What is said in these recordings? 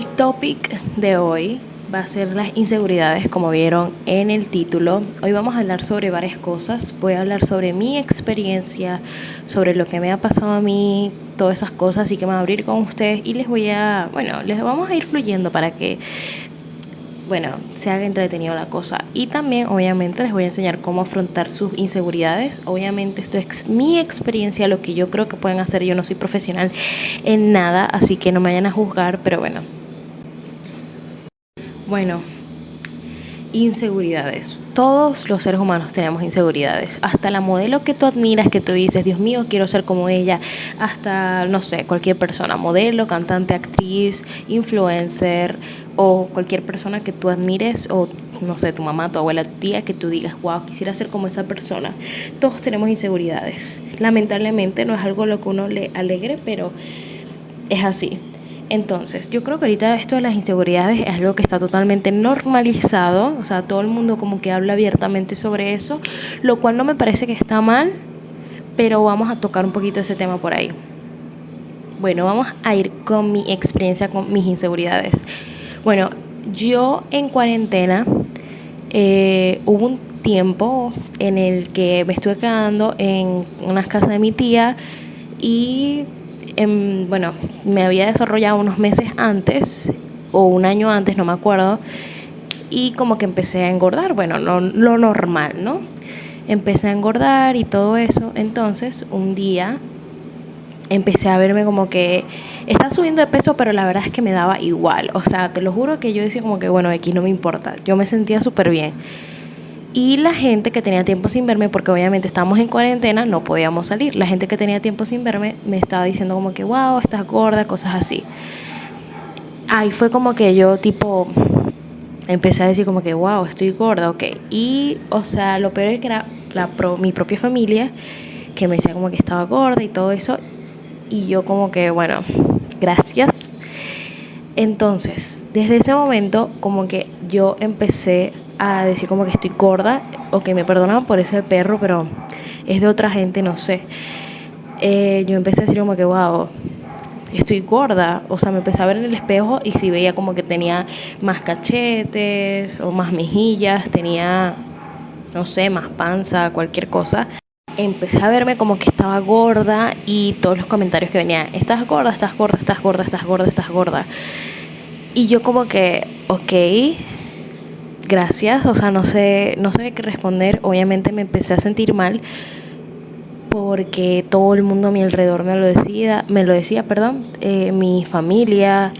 El topic de hoy va a ser las inseguridades, como vieron en el título. Hoy vamos a hablar sobre varias cosas. Voy a hablar sobre mi experiencia, sobre lo que me ha pasado a mí, todas esas cosas, así que me voy a abrir con ustedes y les voy a, bueno, les vamos a ir fluyendo para que bueno, se haga entretenido la cosa. Y también, obviamente, les voy a enseñar cómo afrontar sus inseguridades. Obviamente, esto es mi experiencia, lo que yo creo que pueden hacer. Yo no soy profesional en nada, así que no me vayan a juzgar, pero bueno. Bueno, inseguridades. Todos los seres humanos tenemos inseguridades. Hasta la modelo que tú admiras, que tú dices, Dios mío, quiero ser como ella. Hasta, no sé, cualquier persona, modelo, cantante, actriz, influencer o cualquier persona que tú admires o, no sé, tu mamá, tu abuela, tu tía, que tú digas, wow, quisiera ser como esa persona. Todos tenemos inseguridades. Lamentablemente no es algo lo que uno le alegre, pero es así. Entonces, yo creo que ahorita esto de las inseguridades es algo que está totalmente normalizado, o sea, todo el mundo como que habla abiertamente sobre eso, lo cual no me parece que está mal, pero vamos a tocar un poquito ese tema por ahí. Bueno, vamos a ir con mi experiencia con mis inseguridades. Bueno, yo en cuarentena eh, hubo un tiempo en el que me estuve quedando en unas casas de mi tía y Em, bueno, me había desarrollado unos meses antes o un año antes, no me acuerdo, y como que empecé a engordar, bueno, no, lo normal, ¿no? Empecé a engordar y todo eso, entonces un día empecé a verme como que estaba subiendo de peso, pero la verdad es que me daba igual, o sea, te lo juro que yo decía como que, bueno, aquí no me importa, yo me sentía súper bien. Y la gente que tenía tiempo sin verme, porque obviamente estábamos en cuarentena, no podíamos salir. La gente que tenía tiempo sin verme me estaba diciendo como que, wow, estás gorda, cosas así. Ahí fue como que yo tipo empecé a decir como que, wow, estoy gorda, ok. Y, o sea, lo peor es que era la mi propia familia que me decía como que estaba gorda y todo eso. Y yo como que, bueno, gracias. Entonces, desde ese momento como que yo empecé a decir como que estoy gorda o que me perdonan por ese perro, pero es de otra gente, no sé. Eh, yo empecé a decir como que, wow, estoy gorda. O sea, me empecé a ver en el espejo y si veía como que tenía más cachetes o más mejillas, tenía, no sé, más panza, cualquier cosa. Empecé a verme como que estaba gorda y todos los comentarios que venían, estás gorda, estás gorda, estás gorda, estás gorda, estás gorda. Y yo como que, ok, gracias, o sea, no sé, no sé qué responder. Obviamente me empecé a sentir mal porque todo el mundo a mi alrededor me lo decía, me lo decía, perdón, eh, mi familia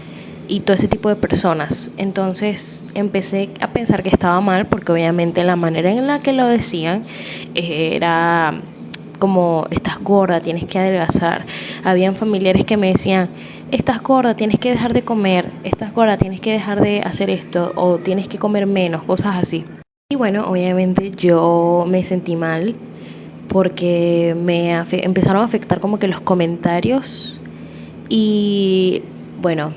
y todo ese tipo de personas. Entonces empecé a pensar que estaba mal porque obviamente la manera en la que lo decían era como estás gorda, tienes que adelgazar. Habían familiares que me decían, estás gorda, tienes que dejar de comer, estás gorda, tienes que dejar de hacer esto o tienes que comer menos, cosas así. Y bueno, obviamente yo me sentí mal porque me empezaron a afectar como que los comentarios y bueno,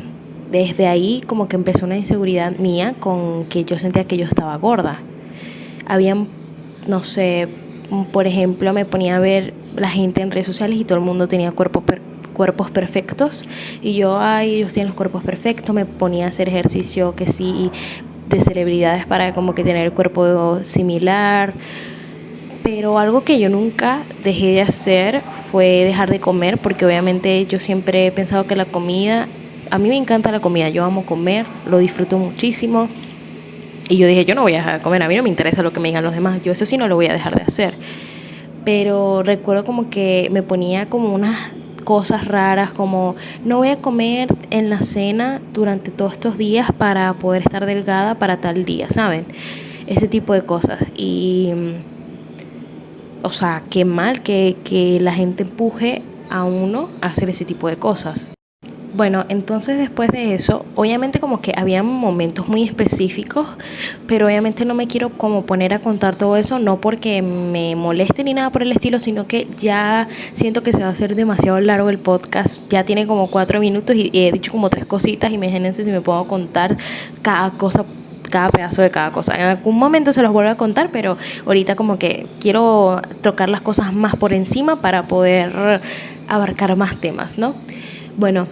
desde ahí como que empezó una inseguridad mía con que yo sentía que yo estaba gorda. Habían, no sé, por ejemplo, me ponía a ver la gente en redes sociales y todo el mundo tenía cuerpo cuerpos perfectos y yo, ay, ellos tienen los cuerpos perfectos, me ponía a hacer ejercicio que sí de celebridades para como que tener el cuerpo similar. Pero algo que yo nunca dejé de hacer fue dejar de comer, porque obviamente yo siempre he pensado que la comida, a mí me encanta la comida, yo amo comer, lo disfruto muchísimo. Y yo dije, yo no voy a dejar de comer, a mí no me interesa lo que me digan los demás, yo eso sí no lo voy a dejar de hacer. Pero recuerdo como que me ponía como unas cosas raras como no voy a comer en la cena durante todos estos días para poder estar delgada para tal día, ¿saben? Ese tipo de cosas. Y, o sea, qué mal que, que la gente empuje a uno a hacer ese tipo de cosas. Bueno, entonces después de eso, obviamente como que había momentos muy específicos, pero obviamente no me quiero como poner a contar todo eso, no porque me moleste ni nada por el estilo, sino que ya siento que se va a hacer demasiado largo el podcast. Ya tiene como cuatro minutos y he dicho como tres cositas. Imagínense si me puedo contar cada cosa cada pedazo de cada cosa. En algún momento se los vuelvo a contar, pero ahorita como que quiero tocar las cosas más por encima para poder abarcar más temas, ¿no? Bueno,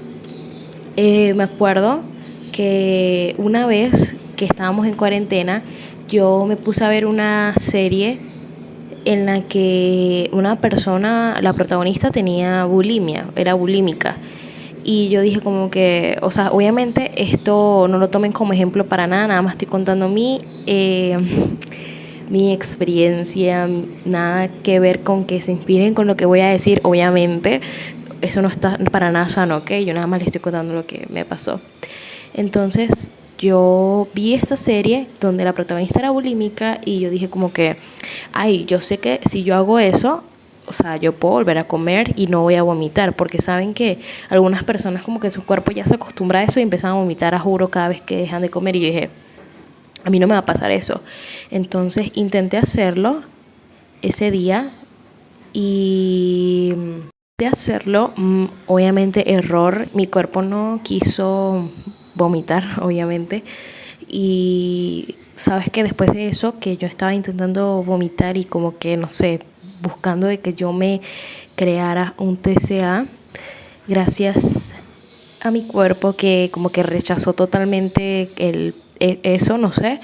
eh, me acuerdo que una vez que estábamos en cuarentena, yo me puse a ver una serie en la que una persona, la protagonista tenía bulimia, era bulímica. Y yo dije como que, o sea, obviamente esto no lo tomen como ejemplo para nada, nada más estoy contando mi, eh, mi experiencia, nada que ver con que se inspiren con lo que voy a decir, obviamente. Eso no está para nada sano, ¿ok? Yo nada más les estoy contando lo que me pasó. Entonces, yo vi esa serie donde la protagonista era bulímica y yo dije como que, ay, yo sé que si yo hago eso, o sea, yo puedo volver a comer y no voy a vomitar, porque saben que algunas personas como que su cuerpo ya se acostumbra a eso y empiezan a vomitar a juro cada vez que dejan de comer y yo dije, a mí no me va a pasar eso. Entonces intenté hacerlo ese día y de hacerlo, mm, obviamente error, mi cuerpo no quiso vomitar, obviamente. Y sabes que después de eso, que yo estaba intentando vomitar y como que, no sé, buscando de que yo me creara un TCA, gracias a mi cuerpo que como que rechazó totalmente el, e, eso, no sé.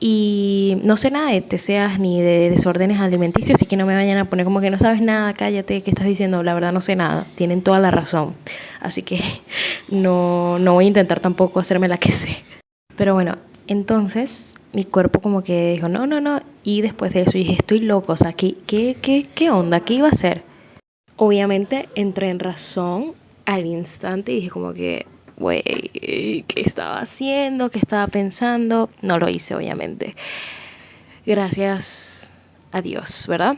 Y no sé nada de TCA ni de desórdenes alimenticios, así que no me vayan a poner como que no sabes nada, cállate, ¿qué estás diciendo? La verdad no sé nada, tienen toda la razón. Así que no, no voy a intentar tampoco hacerme la que sé. Pero bueno, entonces mi cuerpo como que dijo, no, no, no. Y después de eso dije, estoy loco, o sea, ¿qué, qué, qué, qué onda? ¿Qué iba a hacer? Obviamente entré en razón al instante y dije como que, güey, ¿qué estaba haciendo? ¿Qué estaba pensando? No lo hice, obviamente. Gracias a Dios, ¿verdad?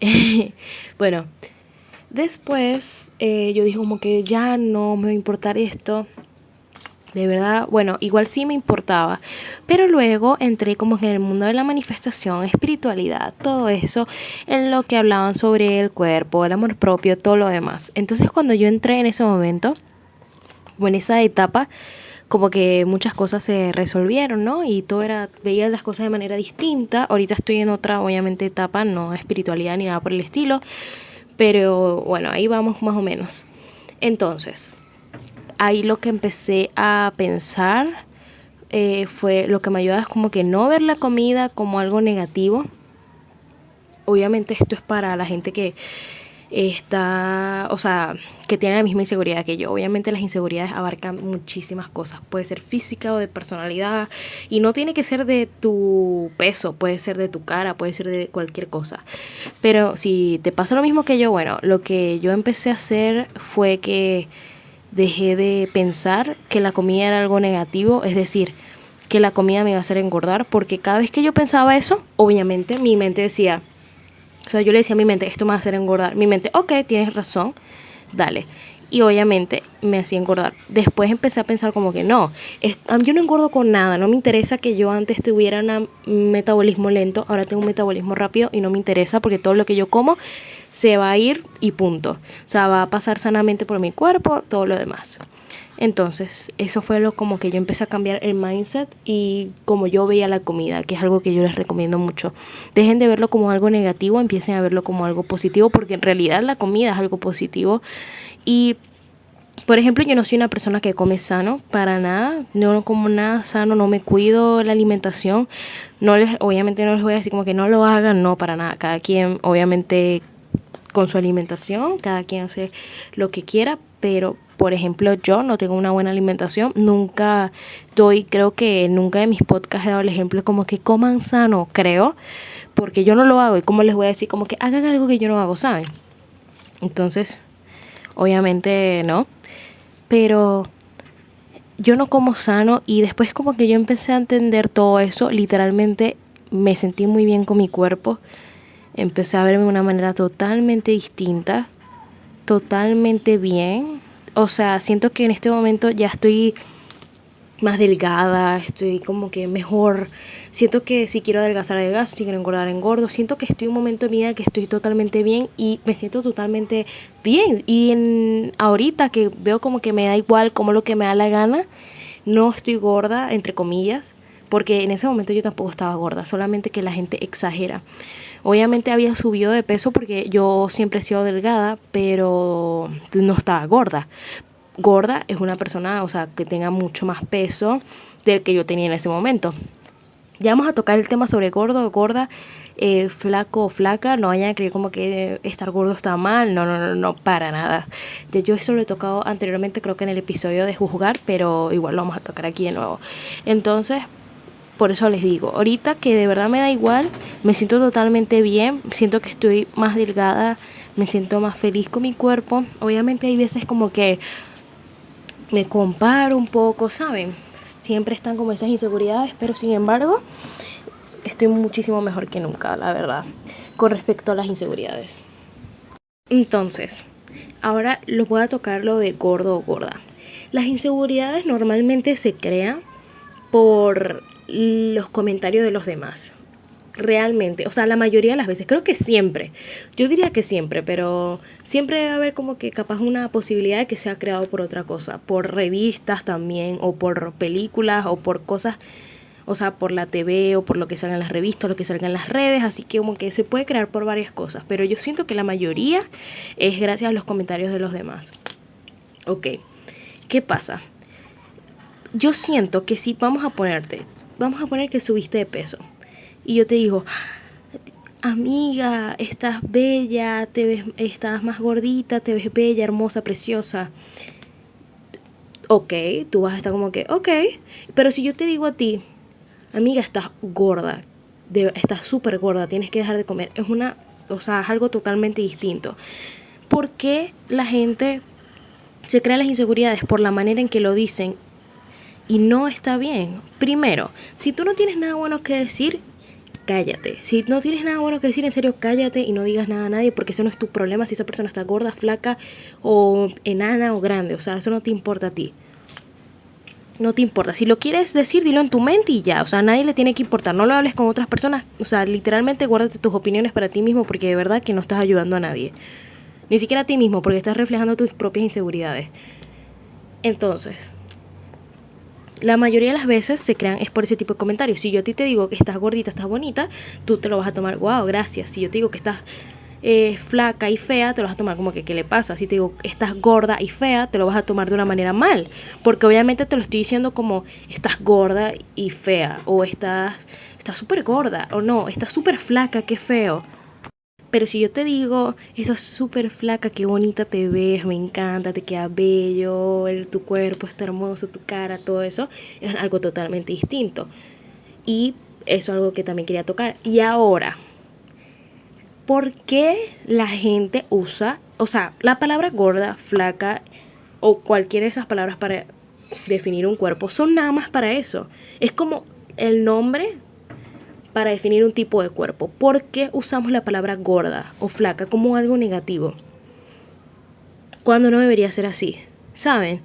bueno, después eh, yo dije como que ya no me va a importar esto de verdad, bueno, igual sí me importaba, pero luego entré como en el mundo de la manifestación, espiritualidad, todo eso, en lo que hablaban sobre el cuerpo, el amor propio, todo lo demás. Entonces cuando yo entré en ese momento, o en esa etapa, como que muchas cosas se resolvieron, ¿no? Y todo era, veía las cosas de manera distinta. Ahorita estoy en otra, obviamente, etapa, no espiritualidad ni nada por el estilo, pero bueno, ahí vamos más o menos. Entonces, ahí lo que empecé a pensar eh, fue lo que me ayuda es como que no ver la comida como algo negativo. Obviamente esto es para la gente que está, o sea, que tiene la misma inseguridad que yo. Obviamente las inseguridades abarcan muchísimas cosas. Puede ser física o de personalidad y no tiene que ser de tu peso, puede ser de tu cara, puede ser de cualquier cosa. Pero si te pasa lo mismo que yo, bueno, lo que yo empecé a hacer fue que dejé de pensar que la comida era algo negativo, es decir, que la comida me iba a hacer engordar, porque cada vez que yo pensaba eso, obviamente mi mente decía, o sea, yo le decía a mi mente, esto me va a hacer engordar. Mi mente, ok, tienes razón, dale. Y obviamente me hacía engordar. Después empecé a pensar como que no, yo no engordo con nada, no me interesa que yo antes tuviera un metabolismo lento, ahora tengo un metabolismo rápido y no me interesa porque todo lo que yo como se va a ir y punto. O sea, va a pasar sanamente por mi cuerpo, todo lo demás. Entonces, eso fue lo como que yo empecé a cambiar el mindset y como yo veía la comida, que es algo que yo les recomiendo mucho. Dejen de verlo como algo negativo, empiecen a verlo como algo positivo, porque en realidad la comida es algo positivo. Y, por ejemplo, yo no soy una persona que come sano, para nada. No como nada sano, no me cuido la alimentación. No les, obviamente no les voy a decir como que no lo hagan, no, para nada. Cada quien, obviamente, con su alimentación, cada quien hace lo que quiera, pero por ejemplo yo no tengo una buena alimentación, nunca doy, creo que nunca en mis podcasts he dado el ejemplo como que coman sano, creo, porque yo no lo hago y como les voy a decir como que hagan algo que yo no hago, ¿saben? Entonces, obviamente no, pero yo no como sano y después como que yo empecé a entender todo eso, literalmente me sentí muy bien con mi cuerpo empecé a verme de una manera totalmente distinta, totalmente bien. O sea, siento que en este momento ya estoy más delgada, estoy como que mejor. Siento que si quiero adelgazar, adelgazo, si quiero engordar, engordo. Siento que estoy en un momento de mi vida que estoy totalmente bien y me siento totalmente bien. Y en, ahorita que veo como que me da igual como lo que me da la gana, no estoy gorda, entre comillas, porque en ese momento yo tampoco estaba gorda, solamente que la gente exagera. Obviamente había subido de peso porque yo siempre he sido delgada, pero no estaba gorda. gorda es una persona, o sea, que tenga mucho más peso del que yo tenía en ese momento. Ya vamos a tocar el tema sobre gordo gorda, eh, flaco o flaca. No vayan a creer como que estar gordo está mal. No, no, no, no, para nada. Yo eso lo he tocado anteriormente, creo que en el episodio de juzgar, pero igual lo vamos a tocar aquí de nuevo. Entonces, por eso les digo, ahorita que de verdad me da igual, me siento totalmente bien, siento que estoy más delgada, me siento más feliz con mi cuerpo. Obviamente hay veces como que me comparo un poco, ¿saben? Siempre están como esas inseguridades, pero sin embargo estoy muchísimo mejor que nunca, la verdad, con respecto a las inseguridades. Entonces, ahora lo voy a tocar lo de gordo o gorda. Las inseguridades normalmente se crean por los comentarios de los demás. Realmente, o sea, la mayoría de las veces, creo que siempre, yo diría que siempre, pero siempre debe haber como que capaz una posibilidad de que sea creado por otra cosa, por revistas también, o por películas, o por cosas, o sea, por la TV, o por lo que salga en las revistas, o lo que salga en las redes, así que como que se puede crear por varias cosas, pero yo siento que la mayoría es gracias a los comentarios de los demás. Ok, ¿qué pasa? Yo siento que si vamos a ponerte vamos a poner que subiste de peso. Y yo te digo, amiga, estás bella, te ves, estás más gordita, te ves bella, hermosa, preciosa. Ok, tú vas a estar como que, ok. Pero si yo te digo a ti, amiga, estás gorda, estás súper gorda, tienes que dejar de comer, es una, o sea, es algo totalmente distinto. ¿Por qué la gente se crea las inseguridades? Por la manera en que lo dicen y no está bien. Primero, si tú no tienes nada bueno que decir, cállate. Si no tienes nada bueno que decir, en serio, cállate y no digas nada a nadie porque eso no es tu problema si esa persona está gorda, flaca o enana o grande. O sea, eso no te importa a ti. No te importa. Si lo quieres decir, dilo en tu mente y ya. O sea, a nadie le tiene que importar. No lo hables con otras personas. O sea, literalmente guárdate tus opiniones para ti mismo porque de verdad que no estás ayudando a nadie. Ni siquiera a ti mismo porque estás reflejando tus propias inseguridades. Entonces, la mayoría de las veces se crean es por ese tipo de comentarios. Si yo a ti te digo que estás gordita, estás bonita, tú te lo vas a tomar, wow, gracias. Si yo te digo que estás eh, flaca y fea, te lo vas a tomar como que, ¿qué le pasa? Si te digo estás gorda y fea, te lo vas a tomar de una manera mal. Porque obviamente te lo estoy diciendo como, estás gorda y fea, o estás súper gorda, o no, estás súper flaca, qué feo. Pero si yo te digo, es súper flaca, qué bonita te ves, me encanta, te queda bello, tu cuerpo está hermoso, tu cara, todo eso, es algo totalmente distinto. Y eso es algo que también quería tocar. Y ahora, ¿por qué la gente usa, o sea, la palabra gorda, flaca o cualquiera de esas palabras para definir un cuerpo son nada más para eso? Es como el nombre para definir un tipo de cuerpo. ¿Por qué usamos la palabra gorda o flaca como algo negativo? Cuando no debería ser así. ¿Saben?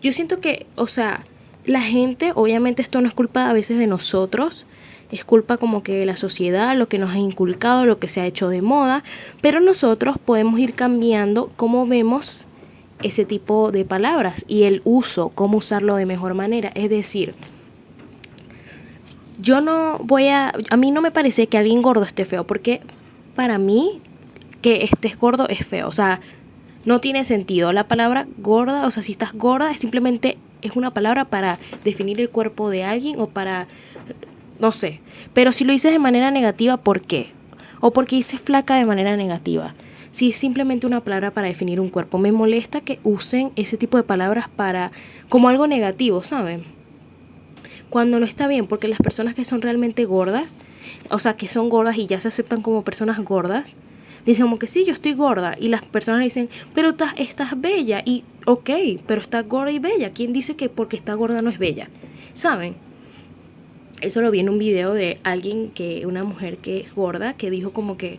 Yo siento que, o sea, la gente, obviamente esto no es culpa a veces de nosotros, es culpa como que de la sociedad, lo que nos ha inculcado, lo que se ha hecho de moda, pero nosotros podemos ir cambiando cómo vemos ese tipo de palabras y el uso, cómo usarlo de mejor manera. Es decir, yo no voy a, a mí no me parece que alguien gordo esté feo, porque para mí que estés gordo es feo, o sea, no tiene sentido. La palabra gorda, o sea, si estás gorda es simplemente es una palabra para definir el cuerpo de alguien o para no sé, pero si lo dices de manera negativa, ¿por qué? O porque dices flaca de manera negativa. Si es simplemente una palabra para definir un cuerpo, me molesta que usen ese tipo de palabras para como algo negativo, ¿saben? Cuando no está bien, porque las personas que son realmente gordas, o sea, que son gordas y ya se aceptan como personas gordas, dicen como que sí, yo estoy gorda. Y las personas dicen, pero estás, estás bella. Y ok, pero estás gorda y bella. ¿Quién dice que porque está gorda no es bella? ¿Saben? Eso lo vi en un video de alguien que, una mujer que es gorda, que dijo como que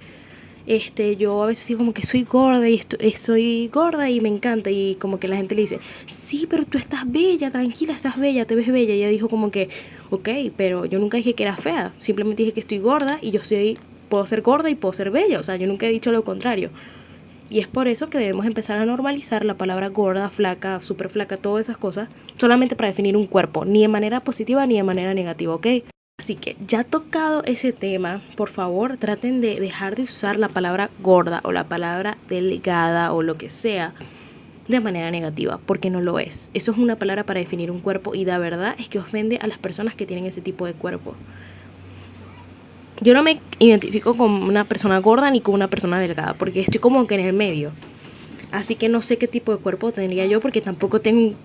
este, yo a veces digo como que soy gorda y estoy, eh, soy gorda y me encanta y como que la gente le dice, sí, pero tú estás bella, tranquila, estás bella, te ves bella. Y ella dijo como que, ok, pero yo nunca dije que era fea, simplemente dije que estoy gorda y yo soy, puedo ser gorda y puedo ser bella, o sea, yo nunca he dicho lo contrario. Y es por eso que debemos empezar a normalizar la palabra gorda, flaca, súper flaca, todas esas cosas, solamente para definir un cuerpo, ni de manera positiva ni de manera negativa, ¿ok? Así que ya tocado ese tema, por favor traten de dejar de usar la palabra gorda o la palabra delgada o lo que sea de manera negativa, porque no lo es. Eso es una palabra para definir un cuerpo y la verdad es que ofende a las personas que tienen ese tipo de cuerpo. Yo no me identifico con una persona gorda ni con una persona delgada, porque estoy como que en el medio. Así que no sé qué tipo de cuerpo tendría yo, porque tampoco tengo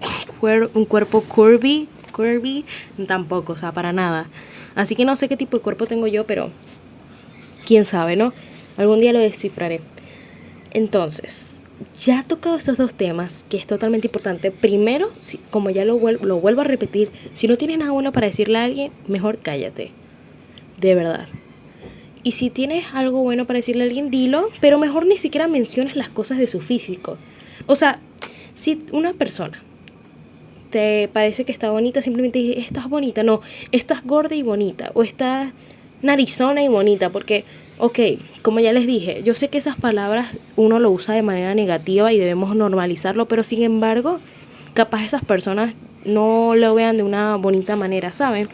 un, un cuerpo curvy, curvy, tampoco, o sea, para nada. Así que no sé qué tipo de cuerpo tengo yo, pero quién sabe, ¿no? Algún día lo descifraré. Entonces, ya he tocado esos dos temas, que es totalmente importante. Primero, como ya lo, lo vuelvo a repetir, si no tienes nada bueno para decirle a alguien, mejor cállate. De verdad. Y si tienes algo bueno para decirle a alguien, dilo, pero mejor ni siquiera menciones las cosas de su físico. O sea, si una persona te parece que está bonita, simplemente estás bonita. No, estás gorda y bonita. O estás narizona y bonita. Porque, ok, como ya les dije, yo sé que esas palabras uno lo usa de manera negativa y debemos normalizarlo, pero sin embargo, capaz esas personas no lo vean de una bonita manera, ¿saben?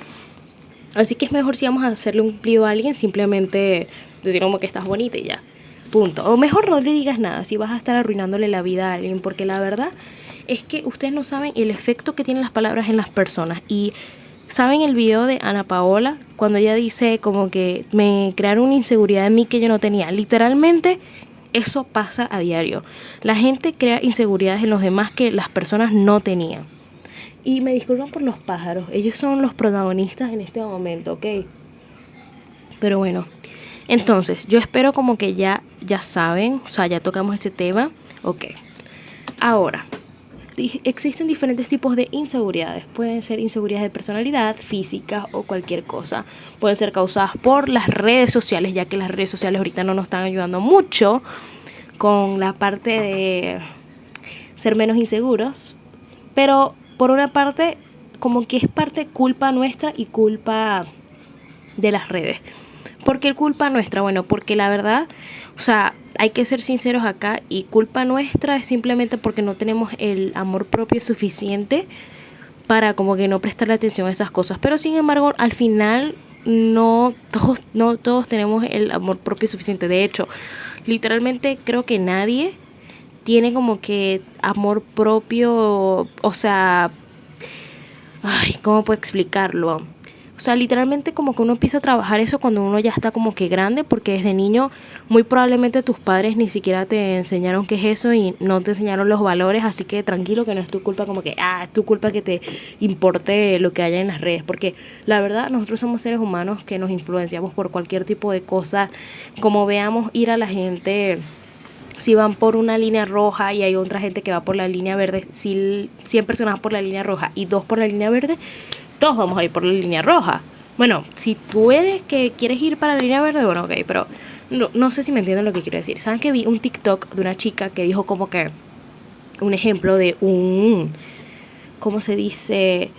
Así que es mejor si vamos a hacerle un pliego a alguien, simplemente decir como que estás bonita y ya. Punto. O mejor no le digas nada si vas a estar arruinándole la vida a alguien, porque la verdad es que ustedes no saben el efecto que tienen las palabras en las personas. Y saben el video de Ana Paola, cuando ella dice como que me crearon una inseguridad en mí que yo no tenía. Literalmente eso pasa a diario. La gente crea inseguridades en los demás que las personas no tenían. Y me disculpan por los pájaros, ellos son los protagonistas en este momento, ¿ok? Pero bueno, entonces yo espero como que ya, ya saben, o sea, ya tocamos este tema, ok. Ahora, existen diferentes tipos de inseguridades. Pueden ser inseguridades de personalidad, física o cualquier cosa. Pueden ser causadas por las redes sociales, ya que las redes sociales ahorita no nos están ayudando mucho con la parte de ser menos inseguros. Pero por una parte, como que es parte culpa nuestra y culpa de las redes. ¿Por qué culpa nuestra? Bueno, porque la verdad, o sea, hay que ser sinceros acá y culpa nuestra es simplemente porque no tenemos el amor propio suficiente para como que no prestarle atención a esas cosas. Pero sin embargo, al final no todos, no todos tenemos el amor propio suficiente. De hecho, literalmente creo que nadie tiene como que amor propio, o sea, ay, ¿cómo puedo explicarlo? O sea, literalmente como que uno empieza a trabajar eso cuando uno ya está como que grande, porque desde niño muy probablemente tus padres ni siquiera te enseñaron qué es eso y no te enseñaron los valores, así que tranquilo que no es tu culpa como que, ah, es tu culpa que te importe lo que haya en las redes, porque la verdad nosotros somos seres humanos que nos influenciamos por cualquier tipo de cosa, como veamos ir a la gente si van por una línea roja y hay otra gente que va por la línea verde, si 100 personas por la línea roja y dos por la línea verde, todos vamos a ir por la línea roja. Bueno, si tú que quieres ir para la línea verde, bueno, ok, pero no, no sé si me entienden lo que quiero decir. ¿Saben que vi un TikTok de una chica que dijo como que un ejemplo de un, ¿cómo se dice?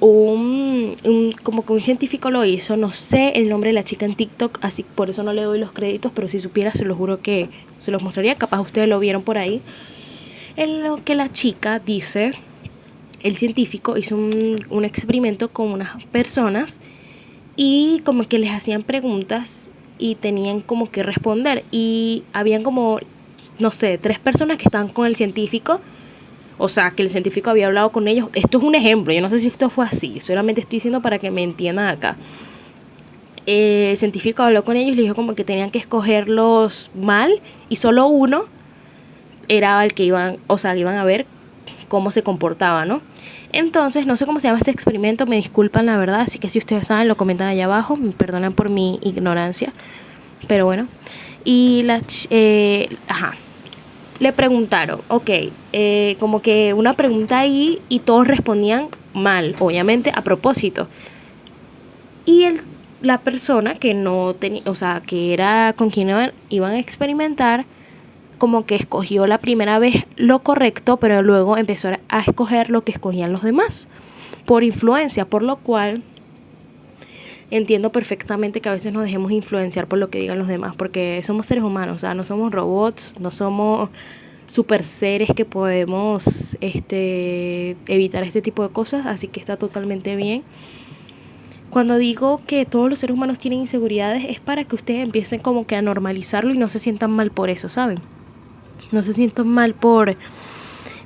un, como que un científico lo hizo, no sé el nombre de la chica en TikTok, así por eso no le doy los créditos, pero si supiera se lo juro que se los mostraría, capaz ustedes lo vieron por ahí. En lo que la chica dice, el científico hizo un, un experimento con unas personas y como que les hacían preguntas y tenían como que responder y habían como, no sé, tres personas que estaban con el científico o sea, que el científico había hablado con ellos. Esto es un ejemplo, yo no sé si esto fue así, solamente estoy diciendo para que me entiendan acá. el científico habló con ellos y le dijo como que tenían que escogerlos mal y solo uno era el que iban, o sea, iban a ver cómo se comportaba, ¿no? Entonces, no sé cómo se llama este experimento, me disculpan la verdad, así que si ustedes saben, lo comentan allá abajo, me perdonan por mi ignorancia, pero bueno. Y la, eh, ajá, le preguntaron, ok, eh, como que una pregunta ahí y todos respondían mal, obviamente a propósito. Y el, la persona que no tenía, o sea, que era con quien iban, a experimentar, como que escogió la primera vez lo correcto, pero luego empezó a escoger lo que escogían los demás, por influencia, por lo cual entiendo perfectamente que a veces nos dejemos influenciar por lo que digan los demás, porque somos seres humanos, o sea, no somos robots, no somos super seres que podemos este, evitar este tipo de cosas, así que está totalmente bien. Cuando digo que todos los seres humanos tienen inseguridades es para que ustedes empiecen como que a normalizarlo y no se sientan mal por eso, ¿saben? No se sientan mal por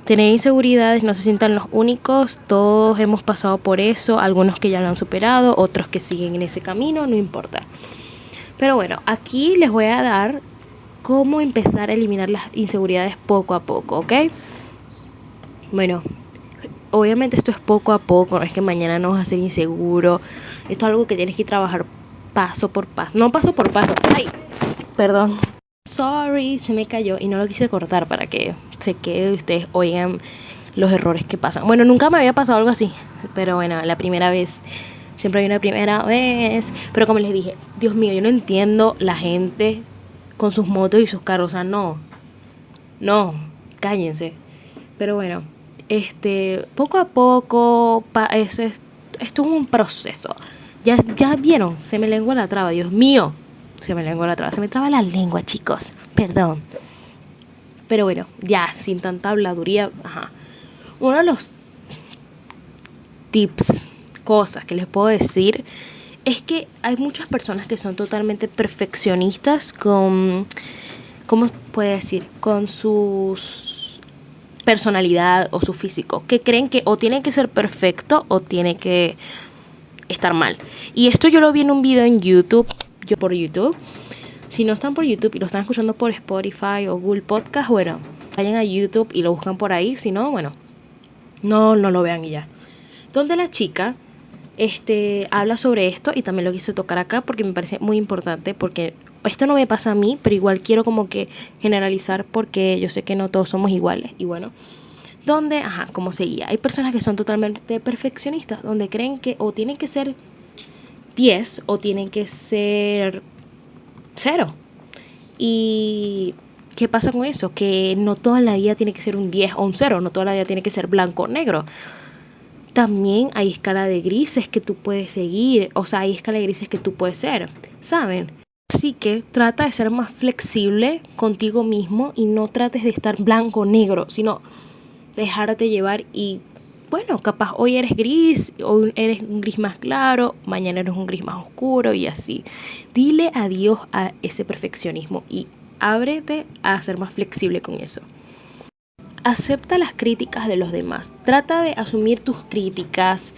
tener inseguridades, no se sientan los únicos, todos hemos pasado por eso, algunos que ya lo han superado, otros que siguen en ese camino, no importa. Pero bueno, aquí les voy a dar cómo empezar a eliminar las inseguridades poco a poco, ¿ok? Bueno, obviamente esto es poco a poco, no es que mañana no vas a ser inseguro, esto es algo que tienes que trabajar paso por paso, no paso por paso, ay, perdón. Sorry, se me cayó y no lo quise cortar para que se quede ustedes oigan los errores que pasan. Bueno, nunca me había pasado algo así, pero bueno, la primera vez, siempre hay una primera vez. Pero como les dije, Dios mío, yo no entiendo la gente con sus motos y sus carros, o sea, no, no, cállense. Pero bueno, este, poco a poco, es, esto es un proceso. Ya, ya vieron, se me lengua la traba, Dios mío se me lengua la traba. Se me traba la lengua, chicos. Perdón. Pero bueno, ya, sin tanta habladuría. Ajá. Uno de los tips, cosas que les puedo decir, es que hay muchas personas que son totalmente perfeccionistas con. ¿Cómo puede decir? Con sus personalidad o su físico. Que creen que o tiene que ser perfecto o tiene que estar mal. Y esto yo lo vi en un video en YouTube yo por YouTube. Si no están por YouTube y lo están escuchando por Spotify o Google Podcast, bueno, vayan a YouTube y lo buscan por ahí. Si no, bueno, no, no lo vean y ya. Donde la chica este, habla sobre esto y también lo quise tocar acá porque me parece muy importante porque esto no me pasa a mí, pero igual quiero como que generalizar porque yo sé que no todos somos iguales. Y bueno, donde, ajá, como seguía, hay personas que son totalmente perfeccionistas, donde creen que o tienen que ser 10 o tienen que ser 0. ¿Y qué pasa con eso? Que no toda la vida tiene que ser un 10 o un 0, no toda la vida tiene que ser blanco o negro. También hay escala de grises que tú puedes seguir, o sea, hay escala de grises que tú puedes ser, ¿saben? Así que trata de ser más flexible contigo mismo y no trates de estar blanco o negro, sino dejarte llevar y bueno, capaz hoy eres gris, hoy eres un gris más claro, mañana eres un gris más oscuro y así. Dile adiós a ese perfeccionismo y ábrete a ser más flexible con eso. Acepta las críticas de los demás. Trata de asumir tus críticas.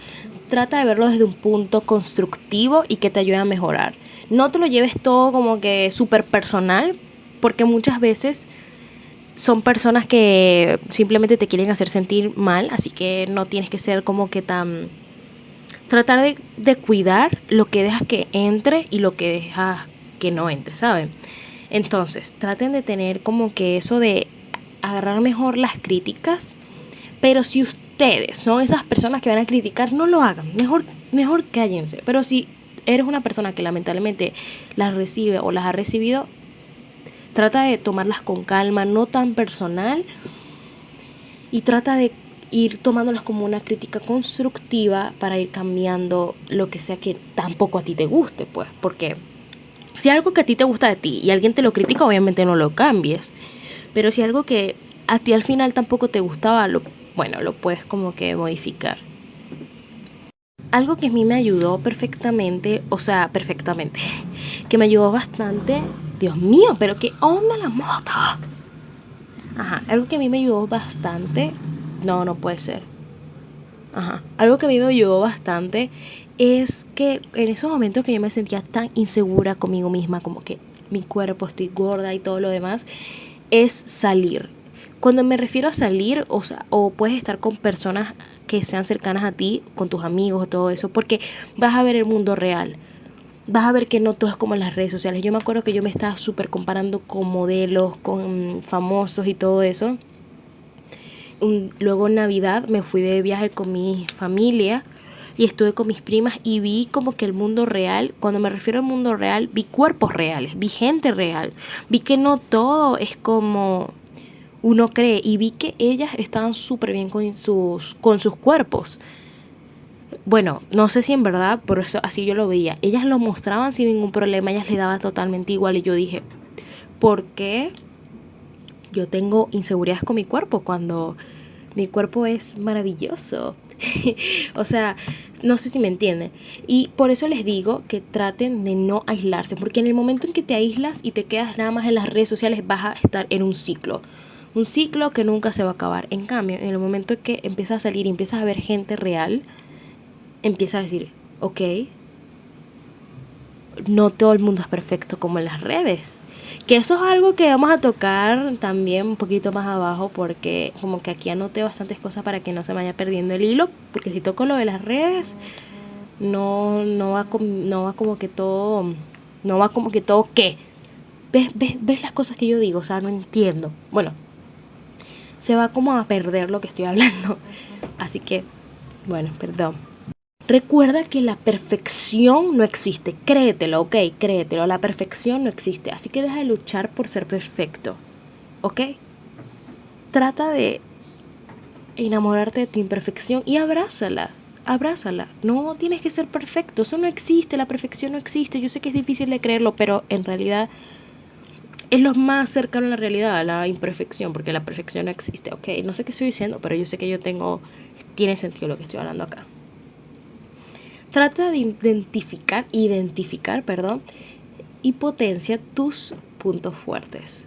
Trata de verlo desde un punto constructivo y que te ayude a mejorar. No te lo lleves todo como que súper personal, porque muchas veces son personas que simplemente te quieren hacer sentir mal, así que no tienes que ser como que tan... Tratar de, de cuidar lo que dejas que entre y lo que dejas que no entre, ¿saben? Entonces, traten de tener como que eso de agarrar mejor las críticas, pero si ustedes son esas personas que van a criticar, no lo hagan, mejor, mejor cállense, pero si eres una persona que lamentablemente las recibe o las ha recibido, Trata de tomarlas con calma, no tan personal. Y trata de ir tomándolas como una crítica constructiva para ir cambiando lo que sea que tampoco a ti te guste, pues. Porque si algo que a ti te gusta de ti y alguien te lo critica, obviamente no lo cambies. Pero si algo que a ti al final tampoco te gustaba, bueno, lo puedes como que modificar. Algo que a mí me ayudó perfectamente, o sea, perfectamente, que me ayudó bastante Dios mío, pero qué onda la moto. Ajá, algo que a mí me ayudó bastante. No, no puede ser. Ajá, algo que a mí me ayudó bastante es que en esos momentos que yo me sentía tan insegura conmigo misma, como que mi cuerpo, estoy gorda y todo lo demás, es salir. Cuando me refiero a salir, o sea, o puedes estar con personas que sean cercanas a ti, con tus amigos, todo eso, porque vas a ver el mundo real vas a ver que no todo es como en las redes sociales. Yo me acuerdo que yo me estaba súper comparando con modelos, con famosos y todo eso. luego en Navidad me fui de viaje con mi familia y estuve con mis primas y vi como que el mundo real, cuando me refiero al mundo real, vi cuerpos reales, vi gente real, vi que no todo es como uno cree y vi que ellas estaban súper bien con sus, con sus cuerpos bueno, no sé si en verdad, pero eso así yo lo veía. Ellas lo mostraban sin ningún problema, ellas le daban totalmente igual y yo dije, ¿por qué yo tengo inseguridades con mi cuerpo cuando mi cuerpo es maravilloso? o sea, no sé si me entienden. Y por eso les digo que traten de no aislarse, porque en el momento en que te aíslas y te quedas nada más en las redes sociales vas a estar en un ciclo un ciclo que nunca se va a acabar. En cambio, en el momento que empiezas a salir y empiezas a ver gente real, empiezas a decir, ok, no todo el mundo es perfecto como en las redes. Que eso es algo que vamos a tocar también un poquito más abajo porque como que aquí anoté bastantes cosas para que no se vaya perdiendo el hilo, porque si toco lo de las redes, no, no, va, no va como que todo, no va como que todo qué. ¿Ves, ves, ves las cosas que yo digo? O sea, no entiendo. Bueno, se va como a perder lo que estoy hablando. Así que, bueno, perdón. Recuerda que la perfección no existe. Créetelo, ok, créetelo. La perfección no existe. Así que deja de luchar por ser perfecto. ¿Ok? Trata de enamorarte de tu imperfección y abrázala. Abrázala. No tienes que ser perfecto. Eso no existe. La perfección no existe. Yo sé que es difícil de creerlo, pero en realidad es lo más cercano a la realidad, a la imperfección, porque la perfección no existe. Ok, no sé qué estoy diciendo, pero yo sé que yo tengo. Tiene sentido lo que estoy hablando acá. Trata de identificar, identificar, perdón, y potencia tus puntos fuertes.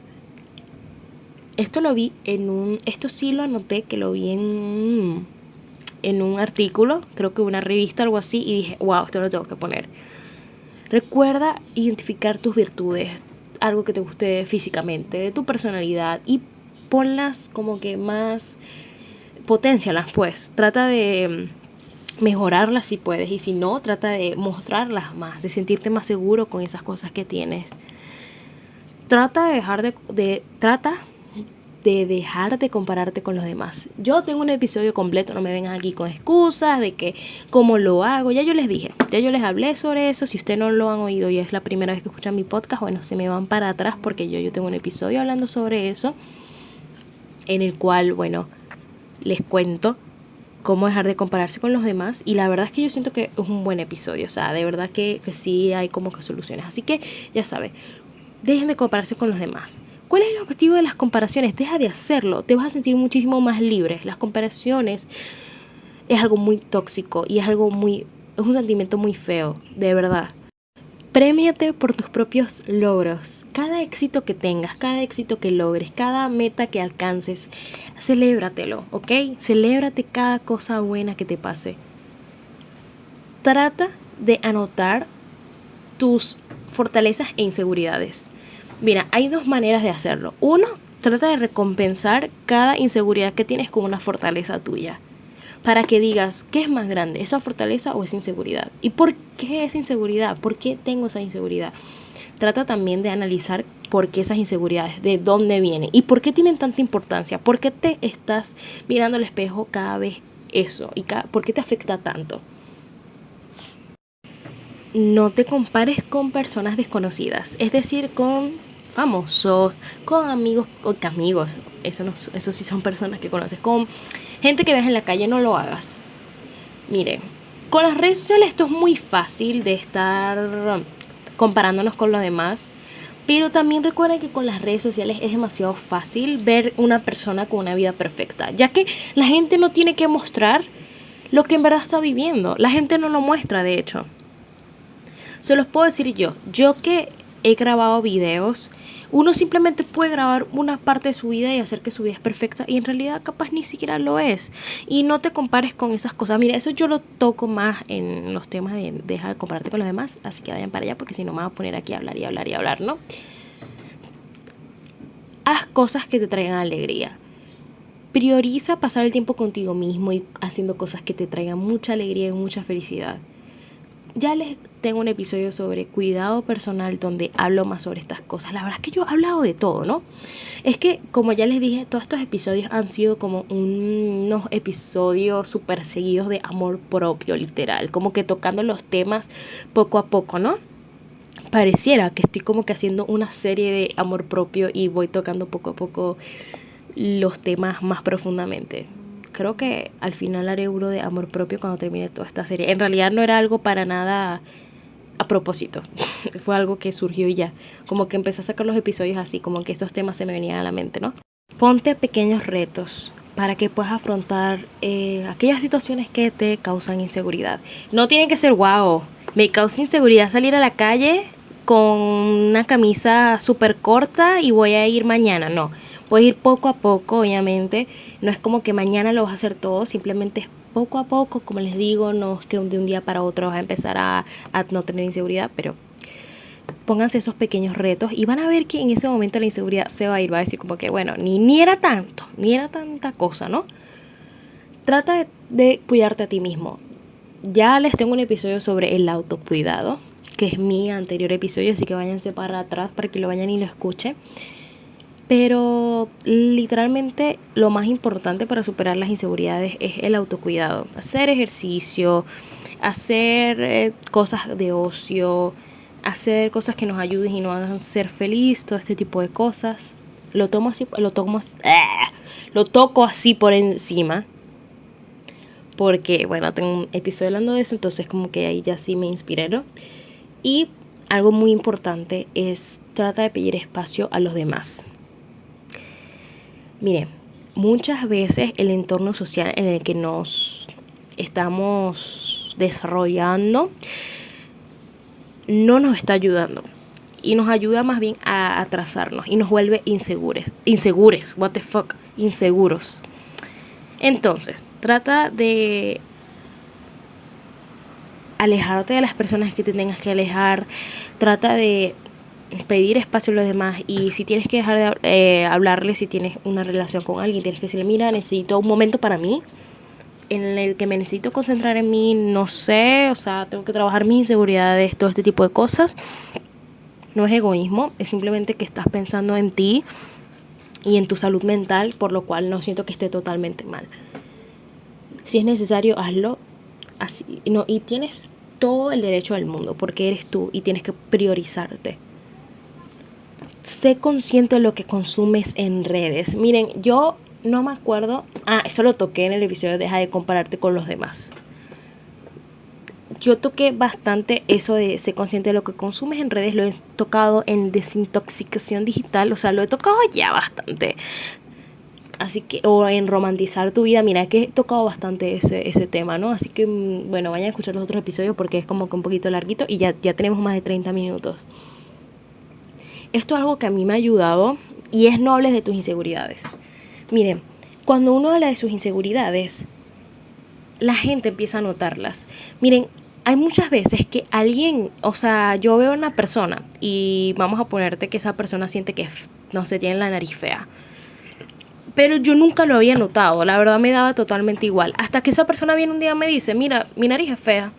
Esto lo vi en un, esto sí lo anoté que lo vi en, en un artículo, creo que una revista, algo así, y dije, wow, esto lo tengo que poner. Recuerda identificar tus virtudes, algo que te guste físicamente, de tu personalidad, y ponlas como que más, potencialas pues. Trata de mejorarlas si puedes y si no, trata de mostrarlas más, de sentirte más seguro con esas cosas que tienes. Trata de dejar de, de trata de dejar de compararte con los demás. Yo tengo un episodio completo, no me vengan aquí con excusas de que cómo lo hago. Ya yo les dije, ya yo les hablé sobre eso. Si ustedes no lo han oído y es la primera vez que escuchan mi podcast, bueno, se me van para atrás porque yo, yo tengo un episodio hablando sobre eso en el cual, bueno, les cuento cómo dejar de compararse con los demás. Y la verdad es que yo siento que es un buen episodio. O sea, de verdad que, que sí hay como que soluciones. Así que ya sabes, dejen de compararse con los demás. ¿Cuál es el objetivo de las comparaciones? Deja de hacerlo. Te vas a sentir muchísimo más libre. Las comparaciones es algo muy tóxico y es algo muy... Es un sentimiento muy feo, de verdad. Premiate por tus propios logros. Cada éxito que tengas, cada éxito que logres, cada meta que alcances, celébratelo, ¿ok? Celébrate cada cosa buena que te pase. Trata de anotar tus fortalezas e inseguridades. Mira, hay dos maneras de hacerlo. Uno, trata de recompensar cada inseguridad que tienes con una fortaleza tuya para que digas, ¿qué es más grande, esa fortaleza o esa inseguridad? ¿Y por qué esa inseguridad? ¿Por qué tengo esa inseguridad? Trata también de analizar por qué esas inseguridades, de dónde vienen y por qué tienen tanta importancia, por qué te estás mirando al espejo cada vez eso y por qué te afecta tanto. No te compares con personas desconocidas, es decir, con famosos, con amigos, o amigos, eso, no, eso sí son personas que conoces, con Gente que ves en la calle, no lo hagas. Mire, con las redes sociales esto es muy fácil de estar comparándonos con los demás. Pero también recuerda que con las redes sociales es demasiado fácil ver una persona con una vida perfecta, ya que la gente no tiene que mostrar lo que en verdad está viviendo. La gente no lo muestra, de hecho. Se los puedo decir yo. Yo que he grabado videos uno simplemente puede grabar una parte de su vida y hacer que su vida es perfecta y en realidad capaz ni siquiera lo es. Y no te compares con esas cosas. Mira, eso yo lo toco más en los temas de deja de compararte con los demás, así que vayan para allá porque si no me voy a poner aquí a hablar y hablar y hablar, ¿no? Haz cosas que te traigan alegría. Prioriza pasar el tiempo contigo mismo y haciendo cosas que te traigan mucha alegría y mucha felicidad ya les tengo un episodio sobre cuidado personal donde hablo más sobre estas cosas. La verdad es que yo he hablado de todo, ¿no? Es que, como ya les dije, todos estos episodios han sido como unos episodios súper seguidos de amor propio, literal. Como que tocando los temas poco a poco, ¿no? Pareciera que estoy como que haciendo una serie de amor propio y voy tocando poco a poco los temas más profundamente creo que al final haré uno de amor propio cuando termine toda esta serie. En realidad no era algo para nada a propósito, fue algo que surgió y ya. Como que empecé a sacar los episodios así, como que esos temas se me venían a la mente, ¿no? Ponte pequeños retos para que puedas afrontar eh, aquellas situaciones que te causan inseguridad. No tiene que ser wow. Me causa inseguridad salir a la calle con una camisa súper corta y voy a ir mañana. No Puedes ir poco a poco, obviamente. No es como que mañana lo vas a hacer todo, simplemente es poco a poco, como les digo, no es que de un día para otro vas a empezar a, no tener inseguridad, pero pónganse esos pequeños retos y van a ver que en ese momento la inseguridad se va a ir, va a decir como que, bueno, ni, ni era tanto, ni era tanta cosa, ¿no? Trata de, de cuidarte a ti mismo. Ya les tengo un episodio sobre el autocuidado, que es mi anterior episodio, así que váyanse para atrás para que lo vayan y lo escuchen. Pero literalmente lo más importante para superar las inseguridades es el autocuidado. Hacer ejercicio, hacer eh, cosas de ocio, hacer cosas que nos ayuden y nos hagan ser feliz, todo este tipo de cosas. Lo tomo así, lo tomo, ¡ah! lo toco así por encima. Porque, bueno, tengo un episodio hablando de eso, entonces como que ahí ya sí me inspiré, Y algo muy importante es trata de pedir espacio a los demás. Mire, muchas veces el entorno social en el que nos estamos desarrollando no nos está ayudando y nos ayuda más bien a atrasarnos y nos vuelve inseguros, insegures, what the fuck, inseguros. Entonces, trata de alejarte de las personas que te tengas que alejar, trata de pedir espacio a los demás y si tienes que dejar de eh, hablarle, si tienes una relación con alguien, tienes que decirle, mira, necesito un momento para mí, en el que me necesito concentrar en mí, no sé, o sea, tengo que trabajar mis inseguridades, todo este tipo de cosas. No es egoísmo, es simplemente que estás pensando en ti y en tu salud mental, por lo cual no siento que esté totalmente mal. Si es necesario, hazlo así. No, y tienes todo el derecho del mundo, porque eres tú y tienes que priorizarte. Sé consciente de lo que consumes en redes. Miren, yo no me acuerdo. Ah, eso lo toqué en el episodio Deja de compararte con los demás. Yo toqué bastante eso de ser consciente de lo que consumes en redes. Lo he tocado en desintoxicación digital. O sea, lo he tocado ya bastante. Así que, o en romantizar tu vida. Mira, que he tocado bastante ese, ese tema, ¿no? Así que, mm, bueno, vayan a escuchar los otros episodios porque es como que un poquito larguito y ya, ya tenemos más de 30 minutos. Esto es algo que a mí me ha ayudado y es no hables de tus inseguridades. Miren, cuando uno habla de sus inseguridades, la gente empieza a notarlas. Miren, hay muchas veces que alguien, o sea, yo veo a una persona y vamos a ponerte que esa persona siente que, no sé, tiene la nariz fea. Pero yo nunca lo había notado, la verdad me daba totalmente igual. Hasta que esa persona viene un día y me dice, mira, mi nariz es fea.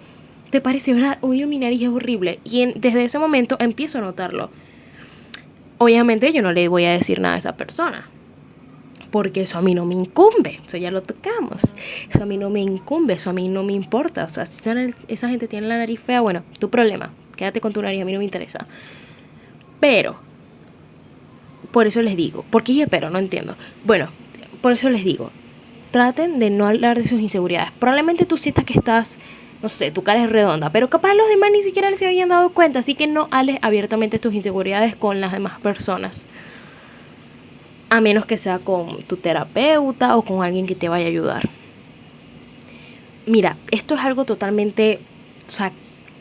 ¿Te parece verdad? Oye, mi nariz es horrible. Y desde ese momento empiezo a notarlo. Obviamente yo no le voy a decir nada a esa persona porque eso a mí no me incumbe, eso ya lo tocamos, eso a mí no me incumbe, eso a mí no me importa, o sea, si esa gente tiene la nariz fea, bueno, tu problema, quédate con tu nariz, a mí no me interesa. Pero, por eso les digo, ¿por qué pero? No entiendo. Bueno, por eso les digo, traten de no hablar de sus inseguridades. Probablemente tú sientas que estás, no sé, tu cara es redonda, pero capaz los demás ni siquiera se habían dado cuenta, así que no hables abiertamente tus inseguridades con las demás personas a menos que sea con tu terapeuta o con alguien que te vaya a ayudar. Mira, esto es algo totalmente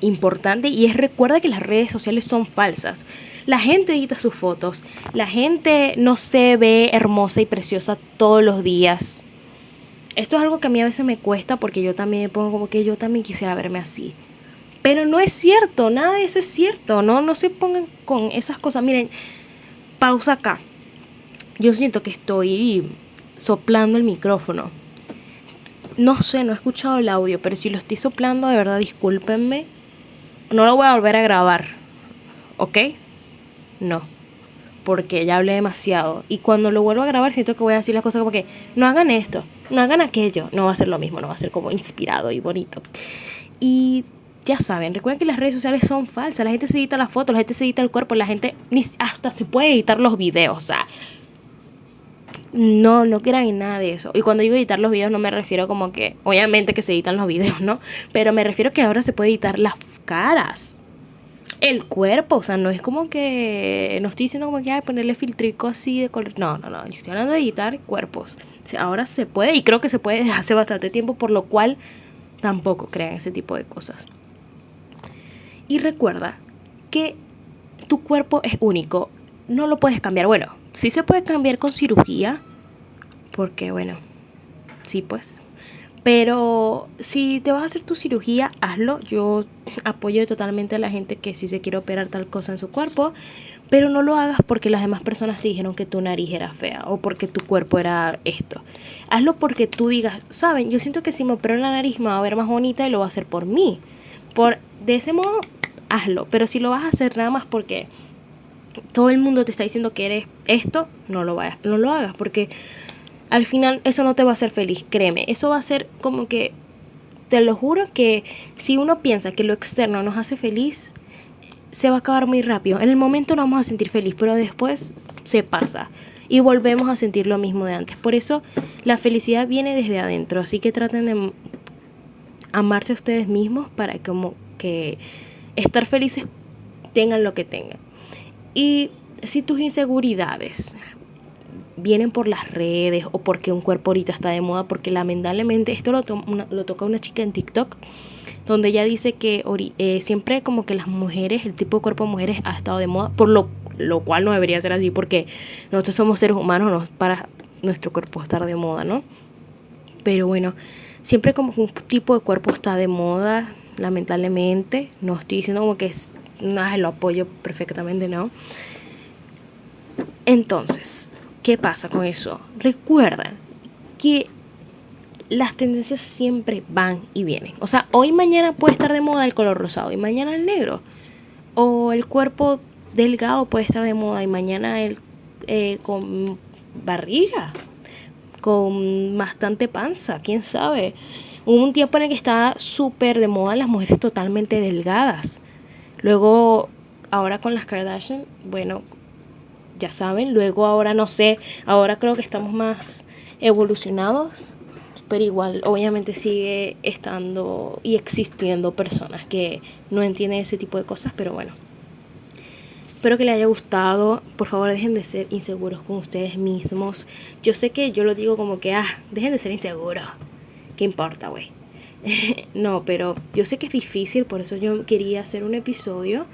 importante y es recuerda que las redes sociales son falsas. La gente edita sus fotos, la gente no se ve hermosa y preciosa todos los días. Esto es algo que a mí a veces me cuesta porque yo también me pongo como que yo también quisiera verme así. Pero no es cierto, nada de eso es cierto, no, no se pongan con esas cosas. Miren, pausa acá yo siento que estoy soplando el micrófono. No sé, no he escuchado el audio, pero si lo estoy soplando, de verdad, discúlpenme. No lo voy a volver a grabar. ¿Ok? No. Porque ya hablé demasiado. Y cuando lo vuelvo a grabar, siento que voy a decir las cosas como que no hagan esto, no hagan aquello. No va a ser lo mismo, no va a ser como inspirado y bonito. Y ya saben, recuerden que las redes sociales son falsas. La gente se edita las fotos, la gente se edita el cuerpo, la gente ni hasta se puede editar los videos. O sea, no, no crean en nada de eso. Y cuando digo editar los videos no me refiero como que, obviamente que se editan los videos, ¿no? Pero me refiero que ahora se puede editar las caras. El cuerpo, o sea, no es como que, no estoy diciendo como que ponerle filtrico así de color. No, no, no, yo estoy hablando de editar cuerpos. Ahora se puede y creo que se puede desde hace bastante tiempo, por lo cual tampoco crean ese tipo de cosas. Y recuerda que tu cuerpo es único, no lo puedes cambiar. Bueno, sí se puede cambiar con cirugía, porque bueno, sí pues. Pero si te vas a hacer tu cirugía, hazlo. Yo apoyo totalmente a la gente que si se quiere operar tal cosa en su cuerpo, pero no lo hagas porque las demás personas te dijeron que tu nariz era fea o porque tu cuerpo era esto. Hazlo porque tú digas, saben, yo siento que si me opero la nariz me va a ver más bonita y lo va a hacer por mí. Por, de ese modo, hazlo. Pero si lo vas a hacer nada más porque todo el mundo te está diciendo que eres esto, no lo, vayas, no lo hagas porque al final eso no te va a hacer feliz, créeme. Eso va a ser como que, te lo juro que si uno piensa que lo externo nos hace feliz, se va a acabar muy rápido. En el momento no vamos a sentir feliz, pero después se pasa y volvemos a sentir lo mismo de antes. Por eso la felicidad viene desde adentro, así que traten de amarse a ustedes mismos para como que estar felices tengan lo que tengan. Y si tus inseguridades vienen por las redes o porque un cuerpo ahorita está de moda, porque lamentablemente esto lo toca una chica en TikTok, donde ella dice que eh, siempre como que las mujeres, el tipo de cuerpo de mujeres ha estado de moda, por lo, lo cual no debería ser así, porque nosotros somos seres humanos, no para nuestro cuerpo estar de moda, ¿no? Pero bueno, siempre como un tipo de cuerpo está de moda, lamentablemente, no estoy diciendo como que es, nada, lo apoyo perfectamente, ¿no? Entonces, ¿qué pasa con eso? Recuerda que las tendencias siempre van y vienen. O sea, hoy mañana puede estar de moda el color rosado y mañana el negro. O el cuerpo delgado puede estar de moda y mañana el eh, con barriga, con bastante panza, quién sabe. Hubo un tiempo en el que estaba súper de moda las mujeres totalmente delgadas. Luego, ahora con las Kardashian, bueno, ya saben. Luego, ahora no sé, ahora creo que estamos más evolucionados. Pero igual, obviamente sigue estando y existiendo personas que no entienden ese tipo de cosas, pero bueno. Espero que les haya gustado. Por favor, dejen de ser inseguros con ustedes mismos. Yo sé que yo lo digo como que, ah, dejen de ser inseguros. ¿Qué importa, güey? no, pero yo sé que es difícil, por eso yo quería hacer un episodio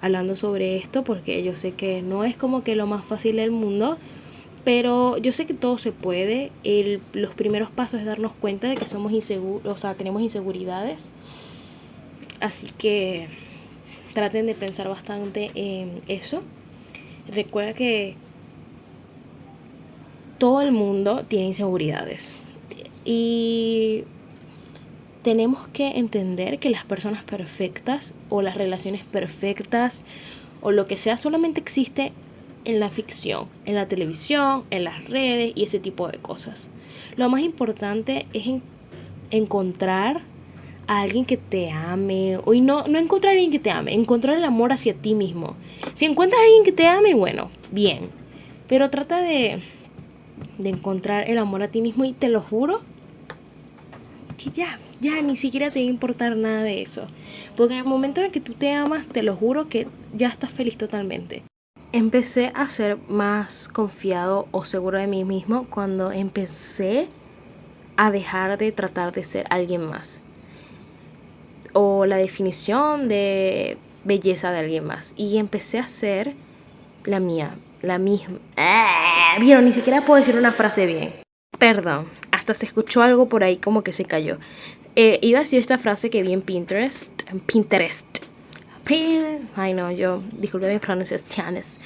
hablando sobre esto, porque yo sé que no es como que lo más fácil del mundo, pero yo sé que todo se puede. El, los primeros pasos es darnos cuenta de que somos inseguros, o sea, tenemos inseguridades. Así que traten de pensar bastante en eso. Recuerda que todo el mundo tiene inseguridades. Y tenemos que entender que las personas perfectas o las relaciones perfectas o lo que sea solamente existe en la ficción, en la televisión, en las redes y ese tipo de cosas. Lo más importante es encontrar a alguien que te ame, o no, no encontrar a alguien que te ame, encontrar el amor hacia ti mismo. Si encuentras a alguien que te ame, bueno, bien, pero trata de, de encontrar el amor a ti mismo y te lo juro que ya, ya ni siquiera te va a importar nada de eso. Porque en el momento en el que tú te amas, te lo juro que ya estás feliz totalmente. Empecé a ser más confiado o seguro de mí mismo cuando empecé a dejar de tratar de ser alguien más. O la definición de belleza de alguien más. Y empecé a ser la mía, la misma. ¡Ah! Vieron, ni siquiera puedo decir una frase bien. Perdón, hasta se escuchó algo por ahí como que se cayó. Eh, iba a decir esta frase que vi en Pinterest. Pinterest. Ay, no, yo, disculpe mis pronunciaciones.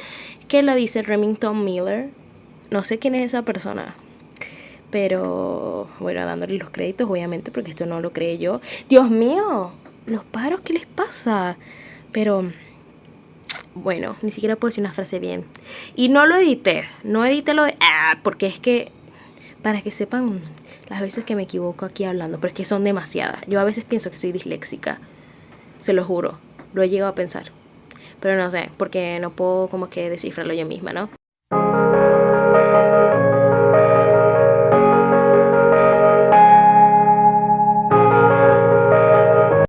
Que la dice Remington Miller. No sé quién es esa persona. Pero, bueno, dándole los créditos, obviamente, porque esto no lo creé yo. Dios mío, los paros, ¿qué les pasa? Pero, bueno, ni siquiera puedo decir una frase bien. Y no lo edité, no edité lo de, ah, porque es que para que sepan las veces que me equivoco aquí hablando, pero es que son demasiadas. Yo a veces pienso que soy disléxica, se lo juro, lo he llegado a pensar. Pero no sé, porque no puedo como que descifrarlo yo misma, ¿no?